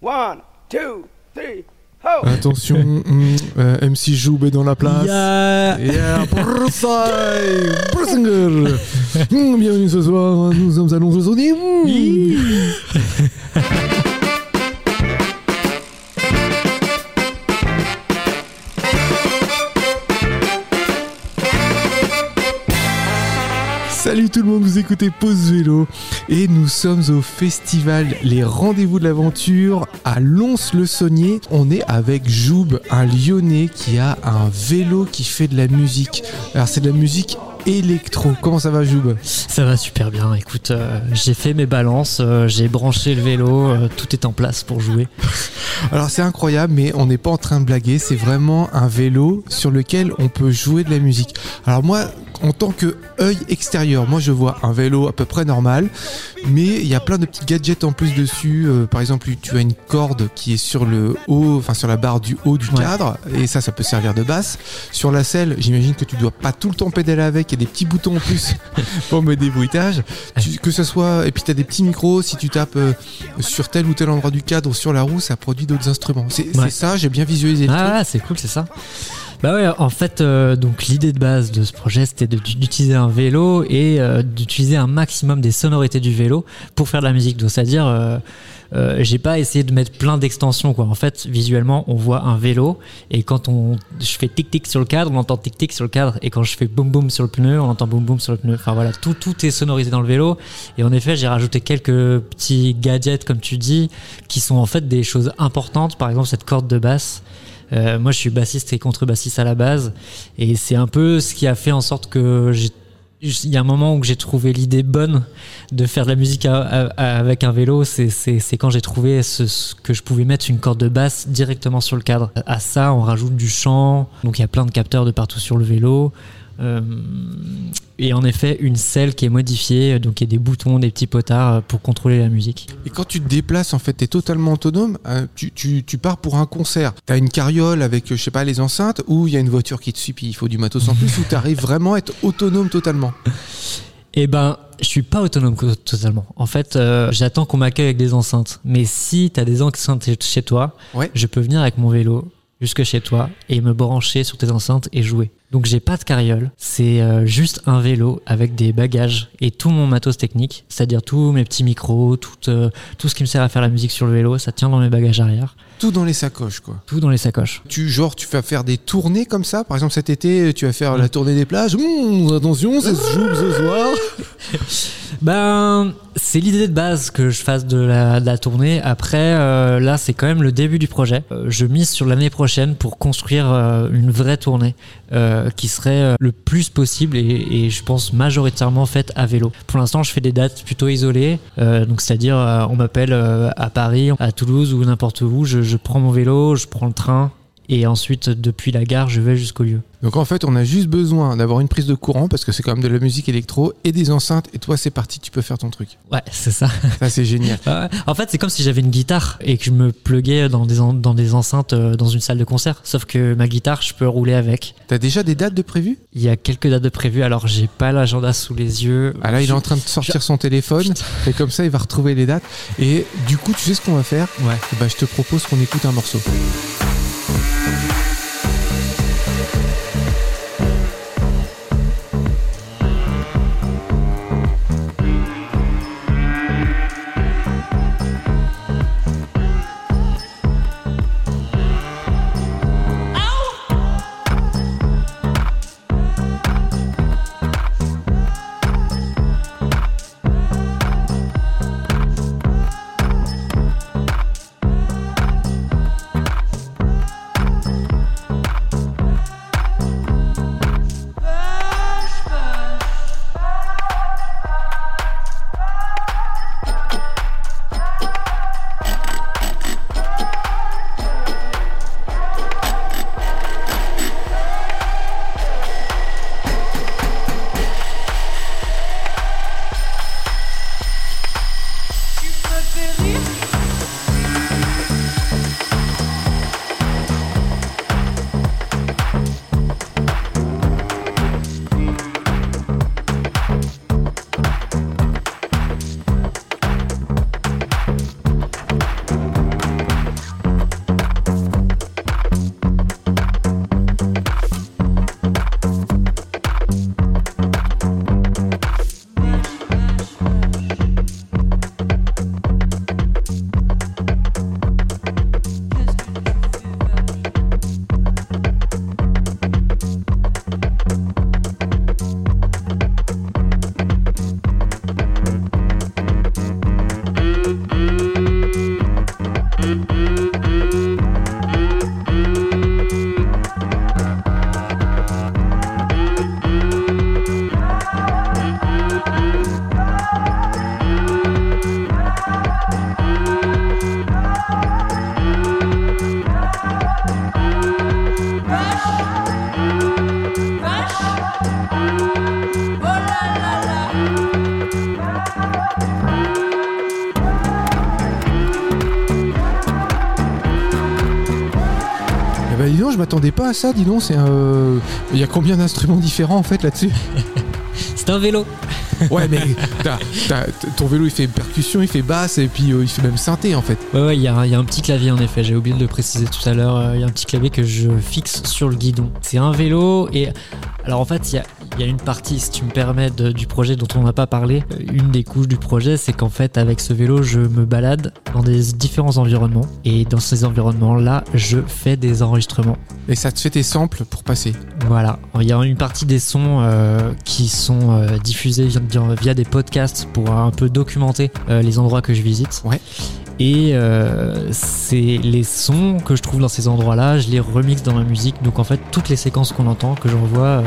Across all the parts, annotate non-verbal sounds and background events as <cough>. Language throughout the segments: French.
One, two, three, ho! Attention, hum, euh, MC Joub est dans la place. Yeah. Yeah. Hum, Bienvenue ce soir, nous sommes allons aux <laughs> Salut tout le monde, vous écoutez Pause Vélo et nous sommes au festival Les Rendez-vous de l'Aventure à Lons-le-Saunier. On est avec Joub, un Lyonnais qui a un vélo qui fait de la musique. Alors c'est de la musique électro. Comment ça va Joub? Ça va super bien. Écoute, euh, j'ai fait mes balances, euh, j'ai branché le vélo, euh, tout est en place pour jouer. <laughs> Alors c'est incroyable, mais on n'est pas en train de blaguer. C'est vraiment un vélo sur lequel on peut jouer de la musique. Alors moi, en tant que œil extérieur, moi je vois un vélo à peu près normal, mais il y a plein de petits gadgets en plus dessus. Euh, par exemple, tu as une corde qui est sur le haut, enfin sur la barre du haut du Ouais. cadre, et ça, ça peut servir de basse. Sur la selle, j'imagine que tu dois pas tout le temps pédaler avec. Il y a des petits boutons en plus <laughs> pour mettre des bruitages. Tu- que ce soit, et puis tu as des petits micros. Si tu tapes euh, sur tel ou tel endroit du cadre ou sur la roue, ça produit d'autres instruments. C'est Ouais. ça, j'ai bien visualisé le. Ah, c'est cool, c'est ça. Bah ouais, en fait, euh, donc l'idée de base de ce projet, c'était d'utiliser un vélo et euh, d'utiliser un maximum des sonorités du vélo pour faire de la musique. Donc, c'est-à-dire, euh, euh, j'ai pas essayé de mettre plein d'extensions, quoi. En fait, visuellement, on voit un vélo et quand on, je fais tic tic sur le cadre, on entend tic tic sur le cadre et quand je fais boum boum sur le pneu, on entend boum boum sur le pneu. Enfin voilà, tout tout est sonorisé dans le vélo. Et en effet, j'ai rajouté quelques petits gadgets, comme tu dis, qui sont en fait des choses importantes. Par exemple, cette corde de basse. Euh, moi, je suis bassiste et contrebassiste à la base, et c'est un peu ce qui a fait en sorte que j'ai. Il y a un moment où j'ai trouvé l'idée bonne de faire de la musique avec un vélo, c'est quand j'ai trouvé ce, ce que je pouvais mettre une corde de basse directement sur le cadre. À ça, on rajoute du chant, donc il y a plein de capteurs de partout sur le vélo. Euh, et en effet, une selle qui est modifiée, donc il y a des boutons, des petits potards euh, pour contrôler la musique. Et quand tu te déplaces, en fait, tu es totalement autonome. euh, tu, tu- tu pars pour un concert. Tu as une carriole avec, euh, je sais pas, les enceintes, ou il y a une voiture qui te suit, puis il faut du matos en plus, ou tu arrives vraiment à être autonome totalement? Eh ben, je suis pas autonome totalement. En fait, euh, j'attends qu'on m'accueille avec des enceintes. Mais si tu as des enceintes chez toi, Ouais. je peux venir avec mon vélo jusque chez toi et me brancher sur tes enceintes et jouer. Donc j'ai pas de carriole, c'est euh, juste un vélo avec des bagages et tout mon matos technique, c'est-à-dire tous mes petits micros, tout, euh, tout ce qui me sert à faire la musique sur le vélo, ça tient dans mes bagages arrière, Tout dans les sacoches, quoi. tout dans les sacoches. Tu, genre, tu vas faire des tournées comme ça? Par exemple, cet été, tu vas faire la tournée des plages. Mmh, attention, ça se joue ce soir. <laughs> <laughs> Ben, c'est l'idée de base que je fasse de la, de la tournée. Après, euh, là, c'est quand même le début du projet. Euh, je mise sur l'année prochaine pour construire euh, une vraie tournée euh, qui serait le plus possible et, et je pense majoritairement faite à vélo. Pour l'instant, je fais des dates plutôt isolées. Donc, c'est-à-dire, on m'appelle à Paris, à Toulouse ou n'importe où. Je, je prends mon vélo, je prends le train. Et ensuite, depuis la gare, je vais jusqu'au lieu. Donc, en fait, on a juste besoin d'avoir une prise de courant parce que c'est quand même de la musique électro et des enceintes. Et toi, c'est parti, tu peux faire ton truc. Ouais, c'est ça. Ça, c'est génial. <laughs> En fait, c'est comme si j'avais une guitare et que je me pluguais dans des, en- dans des enceintes euh, dans une salle de concert. Sauf que ma guitare, je peux rouler avec. T'as déjà des dates de prévues? Il y a quelques dates de prévues, alors j'ai pas l'agenda sous les yeux. Ah là, il est en train de sortir son téléphone. Et comme ça, il va retrouver les dates. Et du coup, tu sais ce qu'on va faire? Ouais. Ben, Je te propose qu'on écoute un morceau. À ça, dis donc, c'est un... Il y a combien d'instruments différents en fait là-dessus <laughs> C'est un vélo. <laughs> Ouais, mais ton vélo il fait percussion, il fait basse et puis euh, il fait même synthé en fait. Ouais, ouais, il y, a un- il y a un petit clavier en effet, j'ai oublié de le préciser tout à l'heure. euh, Il y a un petit clavier que je fixe sur le guidon. C'est un vélo et. Alors en fait, il y a, il y a une partie, si tu me permets, de- du projet dont on n'a pas parlé. Euh, Une des couches du projet, c'est qu'en fait, avec ce vélo, je me balade dans des différents environnements. Et dans ces environnements-là, je fais des enregistrements. Et ça te fait tes samples pour passer. Voilà, il y a une partie des sons euh, qui sont euh, diffusés via, via des podcasts pour un peu documenter euh, les endroits que je visite. Ouais. Et euh, c'est les sons que je trouve dans ces endroits-là, je les remixe dans ma musique. Donc en fait, toutes les séquences qu'on entend, que j'envoie euh,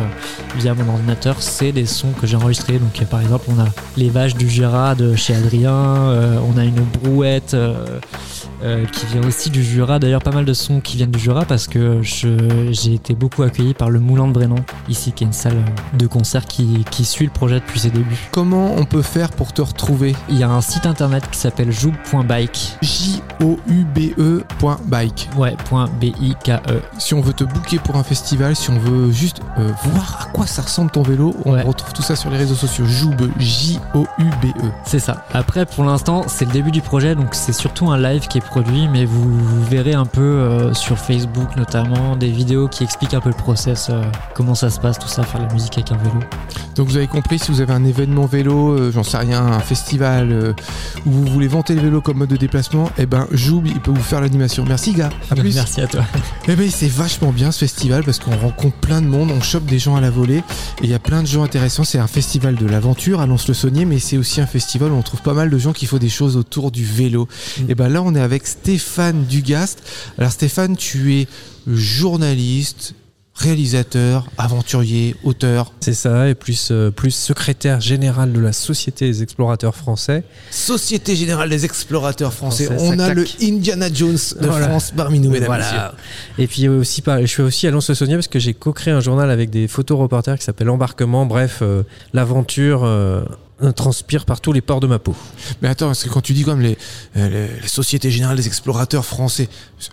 via mon ordinateur, c'est des sons que j'ai enregistrés. Donc euh, par exemple, on a les vaches du Jura de chez Adrien, euh, on a une brouette. euh, qui vient aussi du Jura. D'ailleurs, pas mal de sons qui viennent du Jura parce que j'ai été beaucoup accueilli par le Moulin de Brennan, ici, qui est une salle de concert qui, qui suit le projet depuis ses débuts. Comment on peut faire pour te retrouver? Il y a un site internet qui s'appelle joub.bike. J-O-U-B-E point bike. Ouais, point B-I-K-E. Si on veut te booker pour un festival, si on veut juste euh, voir à quoi ça ressemble ton vélo, on Ouais. retrouve tout ça sur les réseaux sociaux. Joube, J-O-U-B-E. C'est ça. Après, pour l'instant, c'est le début du projet, donc c'est surtout un live qui est produit, mais vous, vous verrez un peu euh, sur Facebook notamment des vidéos qui expliquent un peu le process, euh, comment ça se passe, tout ça, faire la musique avec un vélo. Donc vous avez compris, si vous avez un événement vélo, j'en sais rien, un festival, où vous voulez vanter le vélo comme mode de déplacement, eh ben Joub, il peut vous faire l'animation. Merci gars, à plus. Merci à toi. <laughs> Eh ben c'est vachement bien ce festival parce qu'on rencontre plein de monde, on chope des gens à la volée et il y a plein de gens intéressants. C'est un festival de l'aventure, annonce-le-saunier, mais c'est aussi un festival où on trouve pas mal de gens qui font des choses autour du vélo. Mm. Et ben là on est avec Stéphane Dugast. Alors Stéphane, tu es journaliste, réalisateur, aventurier, auteur, C'est ça, et plus, euh, plus secrétaire général de la Société des explorateurs français. Société Générale des Explorateurs Français. Français, on a le. Indiana Jones de Voilà. France parmi nous, mesdames. Voilà. Et puis euh, aussi, je suis aussi à Lons-le-Saunier parce que j'ai co-créé un journal avec des photoreporters qui s'appelle Embarquement. Bref, euh, l'aventure euh, transpire par tous les ports de ma peau. Mais attends, parce que quand tu dis comme les, euh, les, les Sociétés Générales des Explorateurs Français,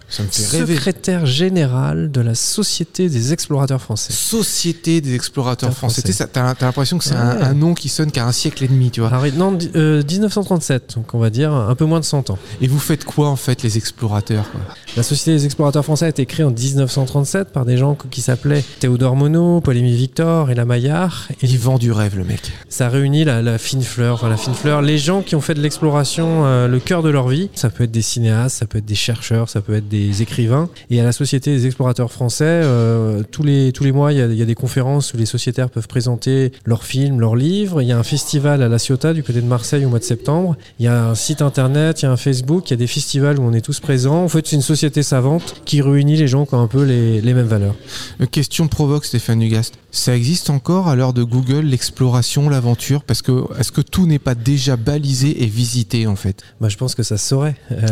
ça, me fait rêver. Secrétaire général de la Société des explorateurs français. Société des explorateurs français. Tu t'as l'impression que c'est Ouais. un, un nom qui sonne qu'à un siècle et demi, tu vois. Alors, non, di- euh, 1937, donc on va dire un peu moins de 100 ans. Et vous faites quoi en fait, les explorateurs quoi? La Société des explorateurs français a été créée en 1937 par des gens qui s'appelaient Théodore Monod, Paul-Émile Victor et la Maillard. Et Il vend du rêve, le mec. ça réunit la, la fine fleur, la fine fleur, les gens qui ont fait de l'exploration euh, le cœur de leur vie. Ça peut être des cinéastes, ça peut être des chercheurs, ça peut être des écrivains. Et à la Société des explorateurs français, euh, tous, les, tous les mois, il y, a, des conférences où les sociétaires peuvent présenter leurs films, leurs livres. Il y a un festival à La Ciotat du côté de Marseille au mois de septembre. Il y a un site internet, il y a un Facebook, il y a des festivals où on est tous présents. En fait, c'est une société savante qui réunit les gens qui ont un peu les, les mêmes valeurs. Euh, Question provoque, Stéphane Dugast. Ça existe encore à l'heure de Google, l'exploration, l'aventure? Parce que est-ce que tout n'est pas déjà balisé et visité en fait? Bah, je pense que ça se saurait. Euh,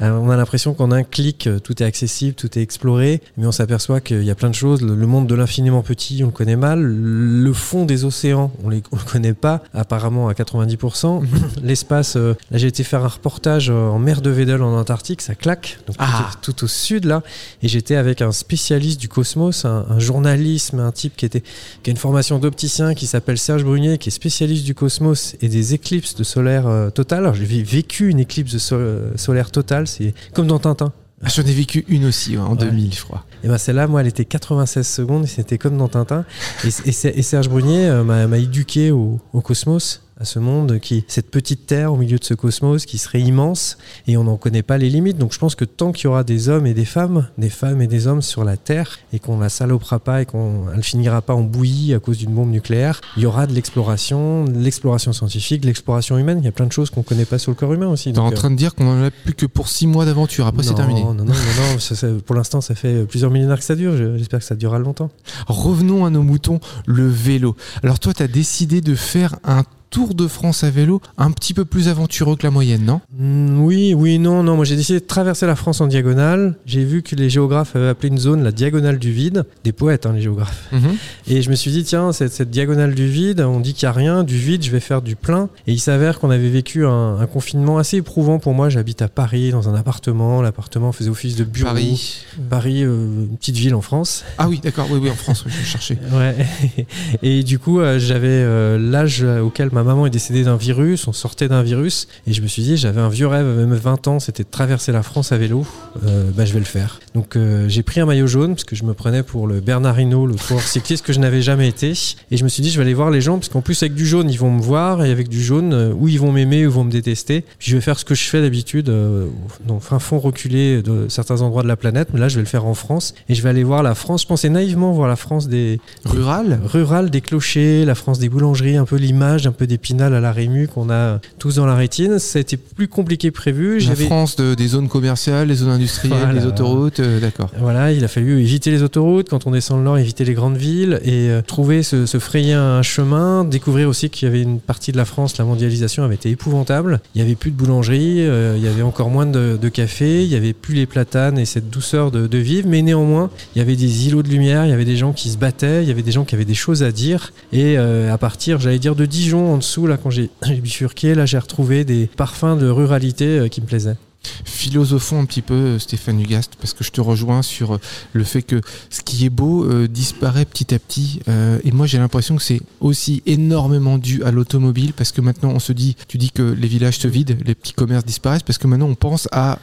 alors, <laughs> on a l'impression qu'en un clic, euh, tout est accessible, tout est exploré, mais on s'aperçoit qu'il y a plein de choses. Le, monde de l'infiniment petit, on le connaît mal. Le fond des océans, on ne le connaît pas, apparemment à 90%. <laughs> L'espace, euh, là j'ai été faire un reportage euh, en mer de Weddell en Antarctique, ça claque, donc tout, Ah. tout au sud là. Et j'étais avec un spécialiste du cosmos, un, un journaliste, mais un type qui, était, qui a une formation d'opticien qui s'appelle Serge Brunier, qui est spécialiste du cosmos et des éclipses de solaire euh, totale. Alors j'ai vé- vécu une éclipse de euh, solaire totale, c'est comme dans Tintin. Ah, J'en ai vécu une aussi ouais, en Ouais. 2000, je crois. Et ben celle-là, moi, elle était 96 secondes et c'était comme dans Tintin. Et, et, Ser- et Serge Brunier euh, m'a m'a éduqué au, au cosmos, à ce monde qui, cette petite terre au milieu de ce cosmos qui serait immense et on n'en connaît pas les limites. Donc je pense que tant qu'il y aura des hommes et des femmes, des femmes et des hommes sur la Terre et qu'on la salopera pas et qu'on elle finira pas en bouillie à cause d'une bombe nucléaire, il y aura de l'exploration, de l'exploration scientifique, de l'exploration humaine. Il y a plein de choses qu'on connaît pas sur le corps humain aussi. T'es en train de dire qu'on en a plus que pour 6 mois d'aventure, après c'est terminé. Non, non, non, non, ça, ça- pour l'instant, ça fait plusieurs millénaires que ça dure. Je- J'espère que ça durera longtemps. Revenons à nos moutons, le vélo. Alors toi, tu as décidé de faire un Tour de France à vélo un petit peu plus aventureux que la moyenne, non? Mm, Oui, oui, non, non. Moi, j'ai décidé de traverser la France en diagonale. J'ai vu que les géographes avaient appelé une zone la diagonale du vide. Des poètes, hein, les géographes. Et je me suis dit, tiens, cette, cette diagonale du vide, on dit qu'il n'y a rien, du vide, je vais faire du plein. Et il s'avère qu'on avait vécu un, un confinement assez éprouvant pour moi. J'habite à Paris, dans un appartement. L'appartement faisait office de bureau. Paris. Paris, euh, une petite ville en France. Ah oui, d'accord, oui, oui, en France, oui, je cherchais. Ouais. <laughs> Et du coup, euh, j'avais euh, l'âge auquel ma maman est décédée d'un virus, on sortait d'un virus, et je me suis dit, j'avais un vieux rêve, même 20 ans, c'était de traverser la France à vélo. Euh, bah, je vais le faire. Donc, euh, j'ai pris un maillot jaune, parce que je me prenais pour le Bernard Hinault, le coureur <laughs> cycliste que je n'avais jamais été. Et je me suis dit, je vais aller voir les gens, parce qu'en plus, avec du jaune, ils vont me voir, et avec du jaune, euh, ou ils vont m'aimer, ou ils vont me détester. Puis je vais faire ce que je fais d'habitude, euh, dans le fin fond reculé de certains endroits de la planète, mais là, je vais le faire en France, et je vais aller voir la France. Je pensais naïvement voir la France des, Rural? rural des clochers, la France des boulangeries, un peu l'image, un peu d'épinal à la Rému qu'on a tous dans la rétine. Ça a été plus compliqué que prévu. La France de- des zones commerciales, les zones industrielles, Voilà. les autoroutes, euh, d'accord. voilà, il a fallu éviter les autoroutes quand on descend le nord, éviter les grandes villes et euh, trouver se, se frayer un chemin, découvrir aussi qu'il y avait une partie de la France, la mondialisation avait été épouvantable. Il y avait plus de boulangerie, euh, il y avait encore moins de, de café, il y avait plus les platanes et cette douceur de, de vivre, mais néanmoins, il y avait des îlots de lumière, il y avait des gens qui se battaient, il y avait des gens qui avaient des choses à dire et à partir, j'allais dire de Dijon en dessous là quand j'ai <coughs> bifurqué, là j'ai retrouvé des parfums de ruralité euh, qui me plaisaient. Philosophons un petit peu, euh, Stéphane Hugast, parce que je te rejoins sur euh, le fait que ce qui est beau euh, disparaît petit à petit. et moi, j'ai l'impression que c'est aussi énormément dû à l'automobile, parce que maintenant, on se dit, tu dis que les villages se vident, les petits commerces disparaissent, parce que maintenant, on pense à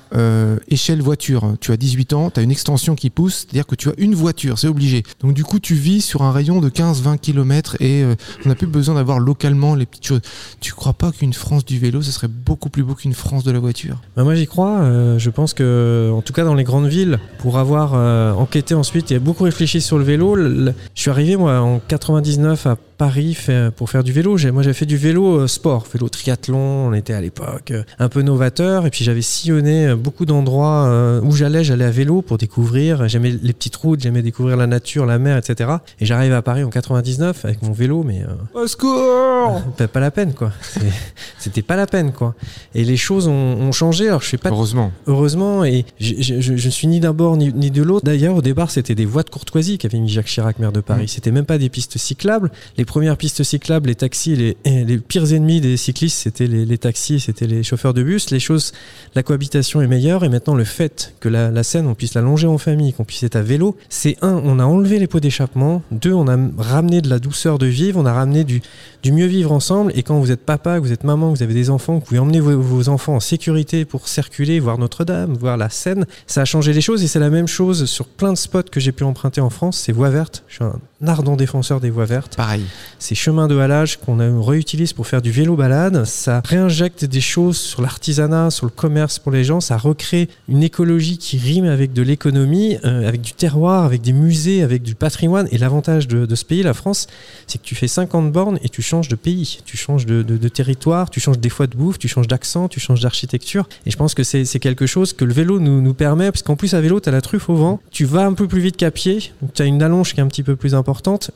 échelle voiture. Tu as 18 ans, tu as une extension qui pousse, c'est-à-dire que tu as une voiture, c'est obligé. Donc, du coup, tu vis sur un rayon de 15-20 km et on n'a plus besoin d'avoir localement les petites choses. Tu crois pas qu'une France du vélo, ce serait beaucoup plus beau qu'une France de la voiture? Bah, moi j'y crois. euh, je pense que, en tout cas dans les grandes villes, pour avoir euh, enquêté ensuite et beaucoup réfléchi sur le vélo, je suis arrivé moi en 99 à Paris fait- pour faire du vélo. J'ai- Moi j'avais fait du vélo euh, sport, vélo triathlon. On était à l'époque euh, un peu novateur et puis j'avais sillonné euh, beaucoup d'endroits euh, où j'allais. J'allais à vélo pour découvrir. J'aimais les petites routes, j'aimais découvrir la nature, la mer, etc. Et j'arrive à Paris en 99 avec mon vélo, mais euh, Au secours <laughs> pas, pas la peine quoi. C'était pas la peine quoi. Et les choses ont, ont changé. Alors je fais pas Heureusement. heureusement et je, je suis ni d'un bord ni, ni de l'autre. D'ailleurs au départ c'était des voies de courtoisie qu'avait mis Jacques Chirac, maire de Paris. Mm. C'était même pas des pistes cyclables. Les premières pistes cyclables, les taxis, les, les pires ennemis des cyclistes c'était les, les taxis, c'était les chauffeurs de bus. Les choses, la cohabitation est meilleure et maintenant le fait que la, Seine on puisse la longer en famille, qu'on puisse être à vélo, c'est un, on a enlevé les pots d'échappement. Deux, on a ramené de la douceur de vivre, on a ramené du, du mieux vivre ensemble. Et quand vous êtes papa, que vous êtes maman, que vous avez des enfants, que vous pouvez emmener vos, vos enfants en sécurité pour circuler, voir Notre-Dame, voir la Seine, ça a changé les choses. Et c'est la même chose sur plein de spots que j'ai pu emprunter en France. C'est voies vertes. Je suis un ardent défenseur des voies vertes. Pareil. Ces chemins de halage qu'on réutilise pour faire du vélo balade, ça réinjecte des choses sur l'artisanat, sur le commerce pour les gens. Ça recrée une écologie qui rime avec de l'économie, euh, avec du terroir, avec des musées, avec du patrimoine. Et l'avantage de, de ce pays, la France, c'est que tu fais 50 bornes et tu changes de pays, tu changes de, de- de territoire, tu changes des fois de bouffe, tu changes d'accent, tu changes d'architecture. Et je pense que c'est c'est quelque chose que le vélo nous, nous permet, parce qu'en plus à vélo, tu as la truffe au vent, tu vas un peu plus vite qu'à pied, tu as une allonge qui est un petit peu plus importante,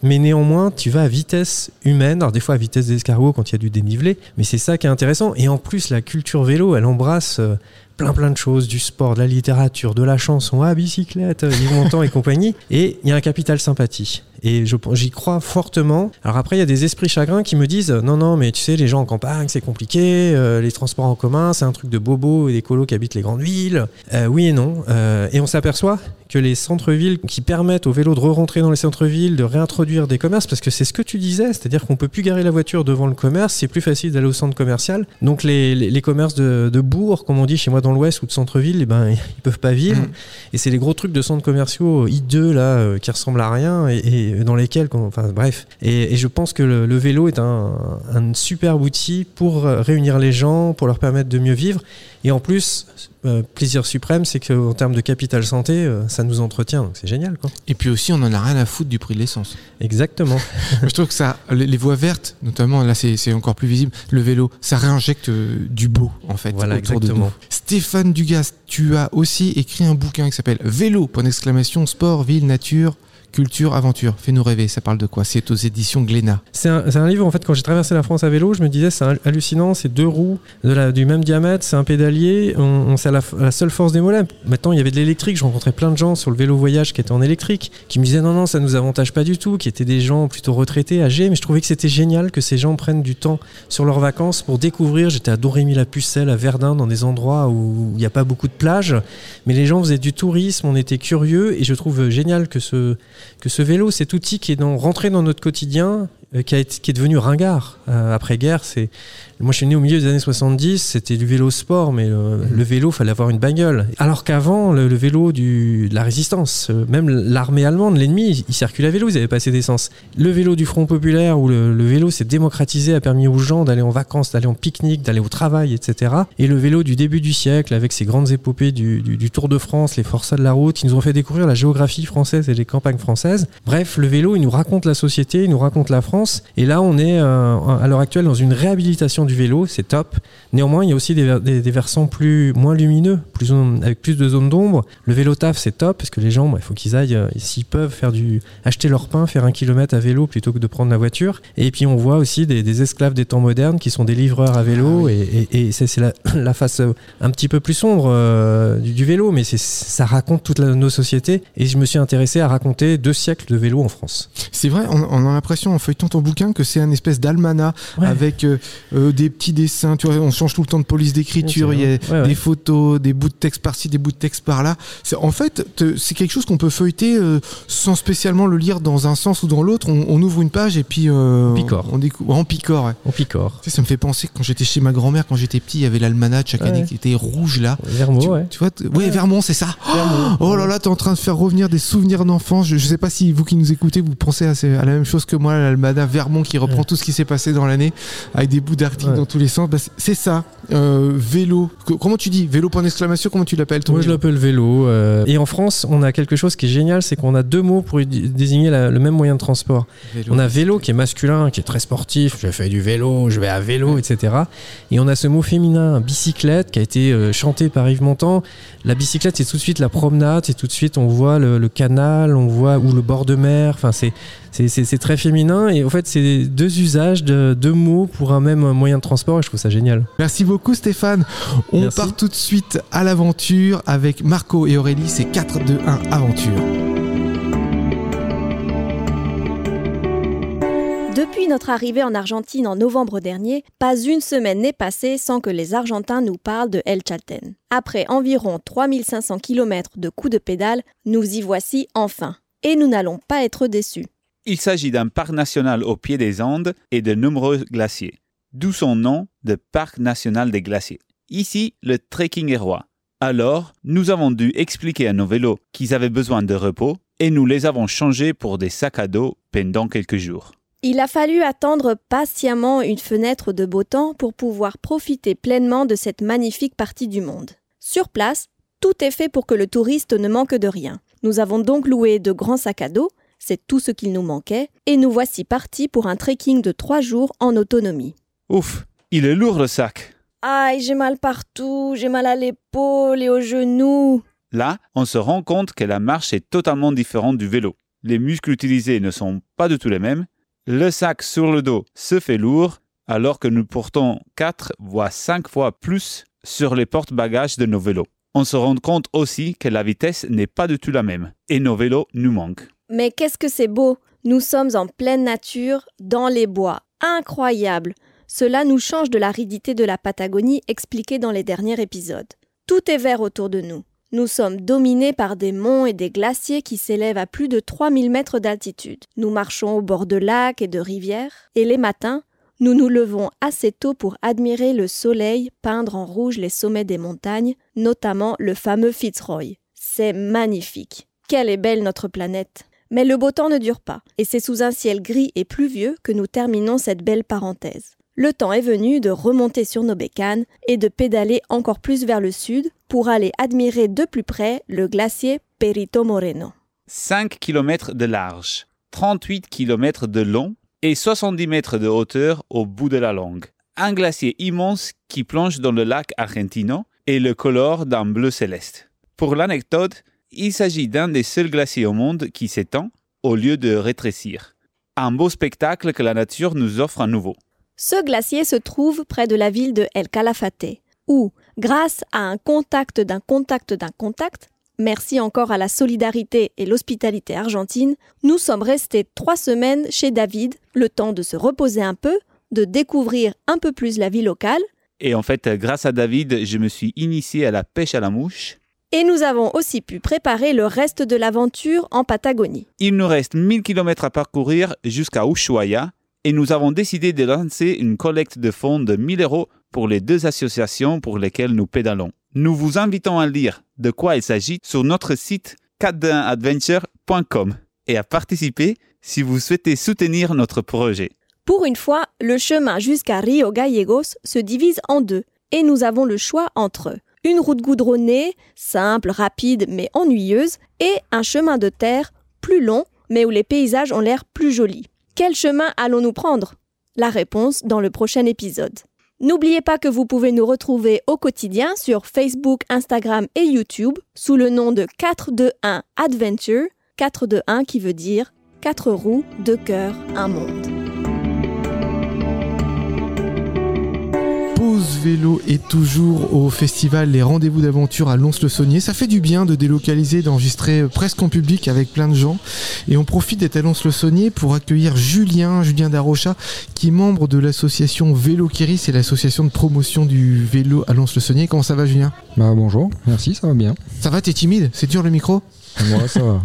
mais néanmoins, tu vas à vitesse humaine, alors des fois à vitesse d'escargot quand il y a du dénivelé, mais c'est ça qui est intéressant. Et en plus, la culture vélo, elle embrasse... euh, plein plein de choses, du sport, de la littérature, de la chanson, à bicyclette, euh, Yves Montand et compagnie. Et il y a un capital sympathie. Et j'y crois fortement. Alors après, il y a des esprits chagrins qui me disent non, non, mais tu sais, les gens en campagne, c'est compliqué. euh, les transports en commun, c'est un truc de bobos et des colos qui habitent les grandes villes. Oui et non. Et on s'aperçoit que les centres-villes qui permettent aux vélos de re-rentrer dans les centres-villes, de réintroduire des commerces, parce que c'est ce que tu disais, c'est-à-dire qu'on peut plus garer la voiture devant le commerce, c'est plus facile d'aller au centre commercial. Donc les, les, les commerces de, de bourg, comme on dit chez moi dans l'ouest ou de centre-ville, eh ben, <laughs> ils peuvent pas vivre. Mhm. Et c'est les gros trucs de centres commerciaux hideux là, euh, qui ressemblent à rien et, et dans lesquels, enfin bref. Et, et je pense que le, le vélo est un, un superbe outil pour euh, réunir les gens, pour leur permettre de mieux vivre. Et en plus, euh, plaisir suprême, c'est qu'en termes de capital santé, euh, ça nous entretient, donc c'est génial quoi. Et puis aussi, on en a rien à foutre du prix de l'essence. Exactement. <laughs> je trouve que ça, les, les voies vertes, notamment, là, c'est encore plus visible. Le vélo, ça réinjecte euh, du beau, en fait. Voilà, autour de exactement. nous. Stéphane Dugas, tu as aussi écrit un bouquin qui s'appelle Vélo, point d'exclamation, sport, ville, nature. Culture, aventure. Fais-nous rêver, ça parle de quoi? C'est aux éditions Glénat. C'est un, livre, en fait, quand j'ai traversé la France à vélo, je me disais, c'est hallucinant, c'est deux roues du même diamètre, c'est un pédalier, on, c'est la, la seule force des mollets. Maintenant, il y avait de l'électrique, je rencontrais plein de gens sur le vélo voyage qui étaient en électrique, qui me disaient non, non, ça nous avantage pas du tout, qui étaient des gens plutôt retraités, âgés, mais je trouvais que c'était génial que ces gens prennent du temps sur leurs vacances pour découvrir. J'étais à Dorémy-la-Pucelle, à Verdun, dans des endroits où il n'y a pas beaucoup de plages, mais les gens faisaient du tourisme, on était curieux, et je trouve génial que ce, que ce vélo, cet outil qui est rentré dans notre quotidien, euh, qui, qui est devenu ringard euh, après-guerre. C'est moi, je suis né au milieu des années 70, c'était du vélo sport, mais euh, le vélo, fallait avoir une bagnole. Alors qu'avant, le, le vélo du, de la résistance, euh, même l'armée allemande, l'ennemi, il circulait à vélo, ils n'avaient pas assez d'essence. Le vélo du Front populaire, où le, le vélo s'est démocratisé, a permis aux gens d'aller en vacances, d'aller en pique-nique, d'aller au travail, etc. Et le vélo du début du siècle, avec ses grandes épopées du, du- du Tour de France, les forçats de la route, qui nous ont fait découvrir la géographie française et les campagnes françaises. Bref, le vélo, il nous raconte la société, il nous raconte la France. Et là, on est euh, à l'heure actuelle dans une réhabilitation du vélo, c'est top. Néanmoins, il y a aussi des, ver- des- des versants plus moins lumineux, plus avec plus de zones d'ombre. Le vélo taf, c'est top parce que les gens, bah, il faut qu'ils aillent, euh, s'ils peuvent faire du, acheter leur pain, faire un kilomètre à vélo plutôt que de prendre la voiture. Et puis on voit aussi des, des esclaves des temps modernes qui sont des livreurs à vélo. Ah Et, et- et c'est la, <coughs> la face euh, un petit peu plus sombre euh, du, du vélo, mais ça raconte toute la- nos sociétés. Et je me suis intéressé à raconter deux siècles de vélo en France. C'est vrai, on, on a l'impression en feuilletant ton bouquin que c'est un espèce d'almanach Ouais. avec euh, euh, des petits dessins. Tu vois, on change tout le temps de police d'écriture. Il y a Ouais, ouais. des photos, des bouts de texte par-ci, des bouts de texte par-là. En fait, c'est quelque chose qu'on peut feuilleter euh, sans spécialement le lire dans un sens ou dans l'autre. On, on ouvre une page et puis euh, On picore. On, découvre en picore. ouais. On picore. Tu sais, ça me fait penser que quand j'étais chez ma grand-mère, quand j'étais petit, il y avait l'almanach chaque année qui était rouge là. Vermeau, tu, ouais. tu vois, ouais, Vermont, c'est ça. Oh là là, t'es en train de faire revenir des souvenirs d'enfance. Je, je sais pas si vous qui nous écoutez, vous pensez à, à la même chose que moi, l'Almada Vermont qui reprend tout ce qui s'est passé dans l'année avec des bouts d'articles Ouais. dans tous les sens. Bah, c'est- ça, euh, vélo. Co- comment tu dis? Vélo point d'exclamation, comment tu l'appelles Moi, je l'appelle vélo. euh, Et en France, on a quelque chose qui est génial, c'est qu'on a deux mots pour désigner la- le même moyen de transport. Vélo. On a vélo qui est masculin, qui est très sportif. Je fais du vélo, je vais à vélo, etc. Et on a ce mot féminin, bicyclette, qui a été euh, chanté par Yves Montand. La bicyclette, c'est tout de suite la promenade, c'est tout de suite on voit le, le canal, on voit ou le bord de mer. Enfin, c'est c'est- très féminin. Et en fait, c'est deux usages de deux mots pour un même moyen de transport. Et je trouve ça génial. Merci beaucoup Stéphane. On Merci. part tout de suite à l'aventure avec Marco et Aurélie. C'est 4, 2, 1, aventure. Depuis notre arrivée en Argentine en novembre dernier, pas une semaine n'est passée sans que les Argentins nous parlent de El Chalten. Après environ 3500 km de coups de pédale, nous y voici enfin. Et nous n'allons pas être déçus. Il s'agit d'un parc national au pied des Andes et de nombreux glaciers, d'où son nom de Parc national des glaciers. Ici, le trekking est roi. Alors, nous avons dû expliquer à nos vélos qu'ils avaient besoin de repos et nous les avons changés pour des sacs à dos pendant quelques jours. Il a fallu attendre patiemment une fenêtre de beau temps pour pouvoir profiter pleinement de cette magnifique partie du monde. Sur place, tout est fait pour que le touriste ne manque de rien. Nous avons donc loué de grands sacs à dos, c'est tout ce qu'il nous manquait, et nous voici partis pour un trekking de trois jours en autonomie. Ouf, il est lourd le sac. Aïe, j'ai mal partout, j'ai mal à l'épaule et aux genoux. Là, on se rend compte que la marche est totalement différente du vélo. Les muscles utilisés ne sont pas du tout les mêmes. Le sac sur le dos se fait lourd, alors que nous portons 4 voire 5 fois plus sur les porte-bagages de nos vélos. On se rend compte aussi que la vitesse n'est pas du tout la même, et nos vélos nous manquent. Mais qu'est-ce que c'est beau? Nous sommes en pleine nature, dans les bois. Incroyable Cela nous change de l'aridité de la Patagonie expliquée dans les derniers épisodes. Tout est vert autour de nous. Nous sommes dominés par des monts et des glaciers qui s'élèvent à plus de 3000 mètres d'altitude. Nous marchons au bord de lacs et de rivières, et les matins, nous nous levons assez tôt pour admirer le soleil peindre en rouge les sommets des montagnes, notamment le fameux Fitzroy. C'est magnifique. Quelle est belle notre planète. Mais le beau temps ne dure pas, et c'est sous un ciel gris et pluvieux que nous terminons cette belle parenthèse. Le temps est venu de remonter sur nos bécanes et de pédaler encore plus vers le sud pour aller admirer de plus près le glacier Perito Moreno. 5 km de large, 38 km de long et 70 mètres de hauteur au bout de la langue. Un glacier immense qui plonge dans le lac Argentino et le colore d'un bleu céleste. Pour l'anecdote, il s'agit d'un des seuls glaciers au monde qui s'étend, au lieu de rétrécir. Un beau spectacle que la nature nous offre à nouveau. Ce glacier se trouve près de la ville de El Calafate, où, grâce à un contact d'un contact d'un contact, merci encore à la solidarité et l'hospitalité argentine, nous sommes restés trois semaines chez David, le temps de se reposer un peu, de découvrir un peu plus la vie locale, Et en fait, grâce à David, je me suis initié à la pêche à la mouche. Et nous avons aussi pu préparer le reste de l'aventure en Patagonie. Il nous reste 1000 km à parcourir jusqu'à Ushuaia et nous avons décidé de lancer une collecte de fonds de 1000 euros pour les deux associations pour lesquelles nous pédalons. Nous vous invitons à lire de quoi il s'agit sur notre site cadinadventure.com et à participer si vous souhaitez soutenir notre projet. Pour une fois, le chemin jusqu'à Rio Gallegos se divise en deux, et nous avons le choix entre une route goudronnée, simple, rapide mais ennuyeuse, et un chemin de terre plus long mais où les paysages ont l'air plus jolis. Quel chemin allons-nous prendre? La réponse dans le prochain épisode. N'oubliez pas que vous pouvez nous retrouver au quotidien sur Facebook, Instagram et YouTube sous le nom de 421 Adventure, 421 qui veut dire 4 roues, 2 cœurs, un monde. Pause vélo est toujours au festival Les Rendez-vous d'aventure à Lons-le-Saunier. Ça fait du bien de délocaliser, d'enregistrer presque en public avec plein de gens. Et on profite d'être à Lons-le-Saunier pour accueillir Julien, Julien Darocha, qui est membre de l'association Vélo Kiri, c'est l'association de promotion du vélo à Lons-le-Saunier. Comment ça va Julien? Bah bonjour, merci, ça va bien. Ça va, t'es timide? C'est dur le micro? Moi ça va.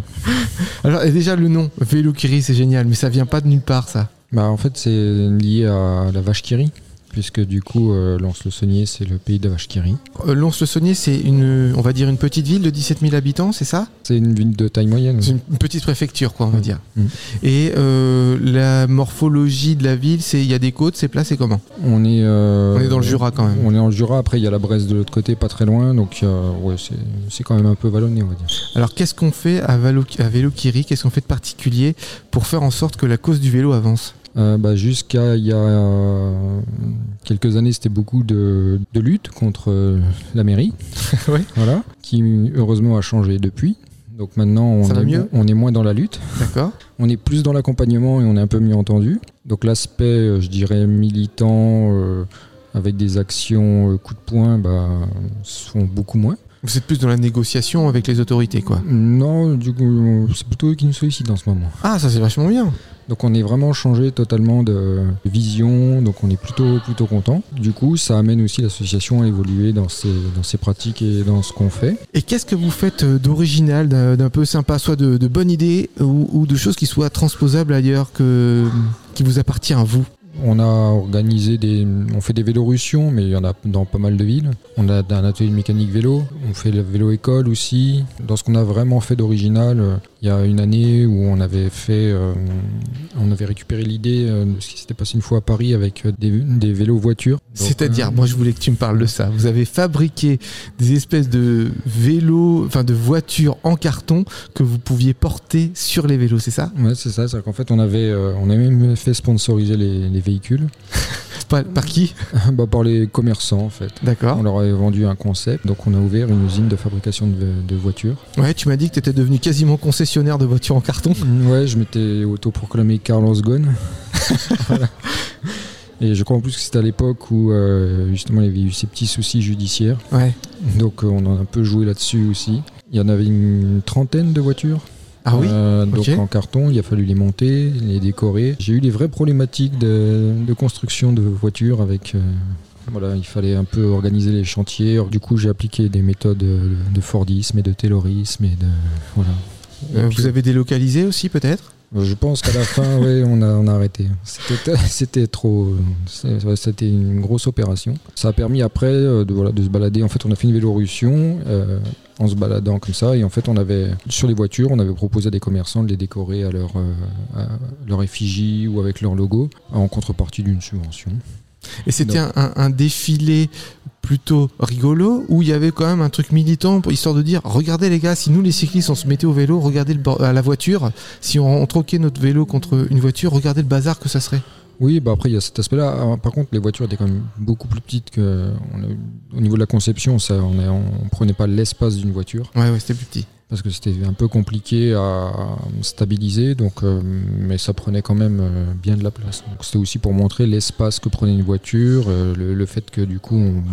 <laughs> Alors déjà le nom, Vélo Kiri, c'est génial, mais ça vient pas de nulle part ça. Bah en fait c'est lié à la vache Kiri, puisque du coup euh, Lons-le-Saunier c'est le pays de la vache Kiri. Euh, Lons-le-Saunier, c'est une, on va dire une petite ville de 17 000 habitants, c'est ça? C'est une ville de taille moyenne. C'est une petite préfecture, quoi, on va dire. Mm. Et euh, la morphologie de la ville, c'est il y a des côtes, c'est plat, c'est comment? On est, euh, On est dans le Jura quand même. On est dans le Jura, après il y a la Bresse de l'autre côté, pas très loin, donc euh, ouais c'est c'est quand même un peu vallonné on va dire. Alors qu'est-ce qu'on fait à, Valo, à Vélo Kiri Qu'est-ce qu'on fait de particulier pour faire en sorte que la cause du vélo avance? Euh, bah, Jusqu'à il y a quelques années, c'était beaucoup de, de lutte contre euh, la mairie, <laughs> Ouais. voilà, qui heureusement a changé depuis. Donc maintenant, on, est, mieux on est moins dans la lutte. D'accord On est plus dans l'accompagnement et on est un peu mieux entendu. Donc l'aspect, euh, je dirais, militant, euh, avec des actions euh, coup de poing, bah, sont beaucoup moins. Vous êtes plus dans la négociation avec les autorités, quoi. Non, du coup, c'est plutôt eux qui nous sollicitent en ce moment. Ah, ça c'est vachement bien. Donc on est vraiment changé totalement de vision, donc on est plutôt plutôt content. Du coup, ça amène aussi l'association à évoluer dans ses, dans ses pratiques et dans ce qu'on fait. Et qu'est-ce que vous faites euh, d'original, d'un peu sympa, soit de, de bonnes idées ou, ou de choses qui soient transposables ailleurs, que, qui vous appartient à vous? On a organisé des, on fait des vélorussions, mais il y en a dans pas mal de villes. On a un atelier de mécanique vélo, on fait le vélo école aussi. Dans ce qu'on a vraiment fait d'original, euh, il y a une année où on avait fait, euh, on avait récupéré l'idée euh, de ce qui s'était passé une fois à Paris avec des, des vélos voitures. Donc, C'est-à-dire, euh, moi je voulais que tu me parles de ça. Vous avez fabriqué des espèces de vélos, enfin de voitures en carton que vous pouviez porter sur les vélos, c'est ça? Ouais, c'est ça. C'est qu'en fait, on avait, euh, on a même fait sponsoriser les, les <laughs> par, par qui? <laughs> Bah, par les commerçants, en fait. D'accord. On leur avait vendu un concept, donc on a ouvert une usine de fabrication de, de voitures. Ouais, tu m'as dit que tu étais devenu quasiment concessionnaire de voitures en carton. Ouais, je m'étais autoproclamé Carlos Ghosn. <laughs> Voilà. Et je crois en plus que c'était à l'époque où euh, justement il y avait eu ces petits soucis judiciaires. Ouais. Donc euh, on a un peu joué là-dessus aussi. Il y en avait une trentaine de voitures. Ah oui Euh, donc en carton, il a fallu les monter, les décorer. J'ai eu des vraies problématiques de, de construction de voitures avec. euh, voilà, il fallait un peu organiser les chantiers. Alors, du coup, j'ai appliqué des méthodes de, Fordisme et de Taylorisme et de voilà. Euh, vous avez délocalisé aussi peut-être? Je pense qu'à la fin, <laughs> on a, arrêté. C'était, <laughs> trop. C'était une grosse opération. Ça a permis après euh, de, se balader. En fait, on a fait une vélorussion euh, en se baladant comme ça. Et en fait, on avait sur les voitures, on avait proposé à des commerçants de les décorer à leur, euh, à leur effigie ou avec leur logo en contrepartie d'une subvention. Et c'était un, un- un défilé plutôt rigolo où il y avait quand même un truc militant pour- histoire de dire regardez les gars si nous les cyclistes on se mettait au vélo regardez le, à la voiture si on, on troquait notre vélo contre une voiture regardez le bazar que ça serait Oui, bah après il y a cet aspect-là. Ah, Par contre, les voitures étaient quand même beaucoup plus petites que on a- au niveau de la conception. Ça, on, a- on prenait pas l'espace d'une voiture. ouais ouais c'était plus petit parce que c'était un peu compliqué à stabiliser, donc, euh, mais ça prenait quand même euh, bien de la place. C'était aussi pour montrer l'espace que prenait une voiture, euh, le, le fait que du coup on,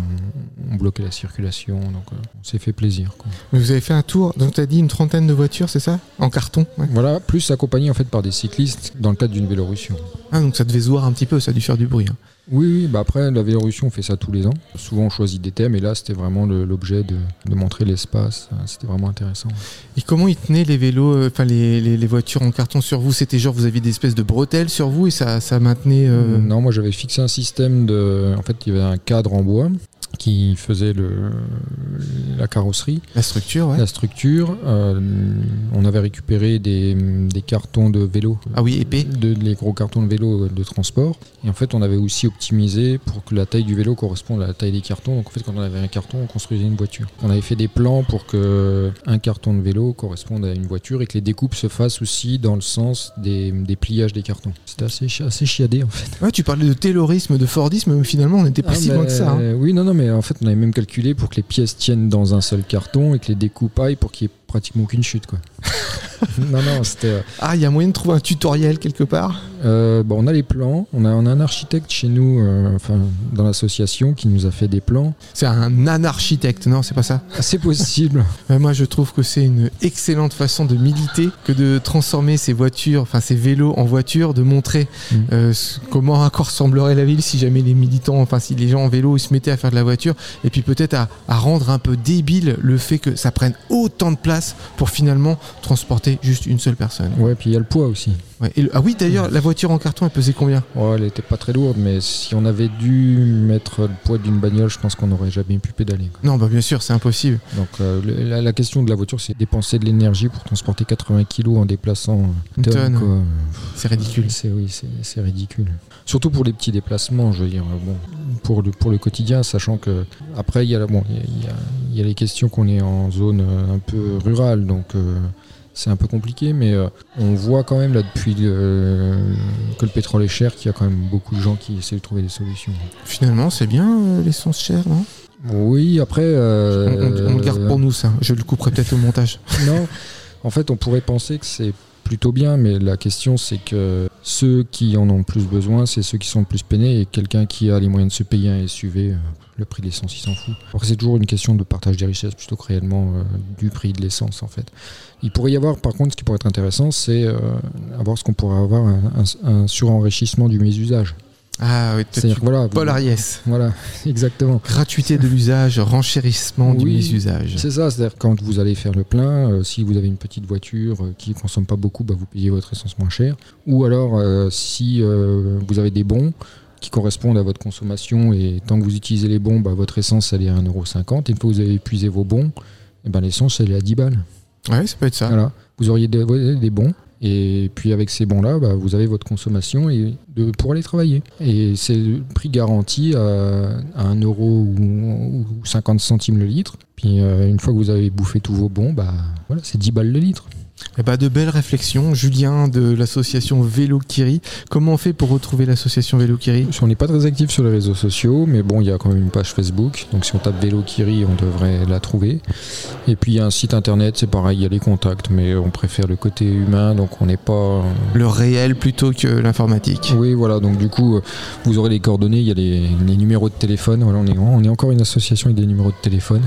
on bloquait la circulation, donc on s'est fait plaisir. quoi. Mais Vous avez fait un tour, donc tu as dit une trentaine de voitures, c'est ça? En carton ouais. Voilà, plus accompagné en fait par des cyclistes dans le cadre d'une Vélorussion. Ah, donc ça devait se voir un petit peu, ça a dû faire du bruit. hein. Oui, oui, bah après la Vélorussion on fait ça tous les ans. Souvent on choisit des thèmes et là c'était vraiment l'objet de, de montrer l'espace. C'était vraiment intéressant. Et comment ils tenaient les vélos, euh, enfin les, les- les voitures en carton sur vous? C'était genre vous aviez des espèces de bretelles sur vous et ça, ça maintenait. euh, Non, moi j'avais fixé un système de. En fait, il y avait un cadre en bois qui faisait le, la carrosserie, La structure, ouais. la structure. Euh, on avait récupéré des, des cartons de vélo. Ah oui, épais. De, les gros cartons de vélo de transport. Et en fait, on avait aussi optimisé pour que la taille du vélo corresponde à la taille des cartons. Donc en fait, quand on avait un carton, on construisait une voiture. On avait fait des plans pour que un carton de vélo corresponde à une voiture et que les découpes se fassent aussi dans le sens des, des pliages des cartons. C'était assez, assez chiadé en fait. Ouais, tu parlais de taylorisme, de Fordisme, mais finalement on n'était pas Ah, si loin que ça. hein. Oui, non, non, mais en fait, on avait même calculé pour que les pièces tiennent dans un seul carton et que les découpes aillent pour qu'il y ait pratiquement aucune chute, quoi. <laughs> non, non, c'était. euh, Ah, il y a moyen de trouver un tutoriel quelque part? Euh, bon, on a les plans. On a, on a un architecte chez nous, euh, enfin, dans l'association, qui nous a fait des plans. C'est un anarchitecte, non C'est pas ça? Ah, C'est possible. <laughs> Moi, je trouve que c'est une excellente façon de militer que de transformer ces voitures, enfin ces vélos en voitures, de montrer Mm. euh, comment à quoi ressemblerait la ville si jamais les militants, enfin si les gens en vélo ils se mettaient à faire de la voiture, et puis peut-être à, à rendre un peu débile le fait que ça prenne autant de place pour finalement transporter juste une seule personne. Ouais, puis il y a le poids aussi. Ouais, et le- ah oui, d'ailleurs, la voiture en carton, elle pesait combien? Ouais, elle était pas très lourde, mais si on avait dû mettre le poids d'une bagnole, je pense qu'on n'aurait jamais pu pédaler. quoi. Non, bah bien sûr, c'est impossible. Donc euh, la, la question de la voiture, c'est dépenser de l'énergie pour transporter 80 kilos en déplaçant Une tonne. C'est ridicule. C'est oui, c'est ridicule. Surtout pour les petits déplacements, je veux dire. Bon, pour le pour le quotidien, sachant que après il y a bon, il y a, il y les questions qu'on est en zone euh, un peu rurale, donc. euh, c'est un peu compliqué, mais euh, on voit quand même là depuis que le pétrole est cher qu'il y a quand même beaucoup de gens qui essaient de trouver des solutions. Finalement, c'est bien l'essence chère, non? Oui, après. on, on- on le garde pour nous, ça. Je le couperai peut-être au montage. Non, en fait, on pourrait penser que c'est plutôt bien, mais la question, c'est que ceux qui en ont le plus besoin, c'est ceux qui sont le plus peinés, et quelqu'un qui a les moyens de se payer un SUV, euh, le prix de l'essence, il s'en fout. C'est toujours une question de partage des richesses plutôt que réellement euh, du prix de l'essence, en fait. Il pourrait y avoir, par contre, ce qui pourrait être intéressant, c'est euh, avoir ce qu'on pourrait avoir, un, un- un surenrichissement du mésusage. Ah oui, C'est-à-dire voilà, Paul Ariès. voilà, <laughs> exactement. Gratuité de l'usage, renchérissement du Oui, mésusage. C'est ça, c'est-à-dire quand vous allez faire le plein, euh, si vous avez une petite voiture euh, qui ne consomme pas beaucoup, bah, vous payez votre essence moins cher. Ou alors, euh, si vous avez des bons qui correspondent à votre consommation et tant que vous utilisez les bons, bah, votre essence elle est à 1,50€. Et une fois que vous avez épuisé vos bons, eh ben, l'essence elle est à 10 balles. Ouais, ça peut être ça. Voilà. Vous auriez des bons. Et puis avec ces bons-là, bah, vous avez votre consommation et pour aller travailler. Et c'est le prix garanti à, à 1 euro ou, ou 50 centimes le litre. Puis euh, une fois que vous avez bouffé tous vos bons, bah, voilà, c'est 10 balles le litre. Eh bah, de belles réflexions. Julien de l'association Vélo Kiri. Comment on fait pour retrouver l'association Vélo Kiri? On n'est pas très actif sur les réseaux sociaux, mais bon, il y a quand même une page Facebook. Donc si on tape Vélo Kiri, on devrait la trouver. Et puis il y a un site internet, c'est pareil, il y a les contacts, mais on préfère le côté humain, donc on n'est pas... Le réel plutôt que l'informatique. Oui, voilà, donc du coup, euh, vous aurez les coordonnées, il y a les, les numéros de téléphone. Voilà, on est, on est encore une association avec des numéros de téléphone.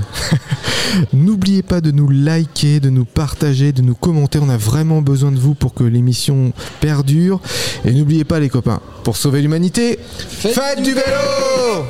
<laughs> N'oubliez pas de nous liker, de nous partager, de nous commenter. On a vraiment besoin de vous pour que l'émission perdure. Et n'oubliez pas les copains, pour sauver l'humanité, faites du vélo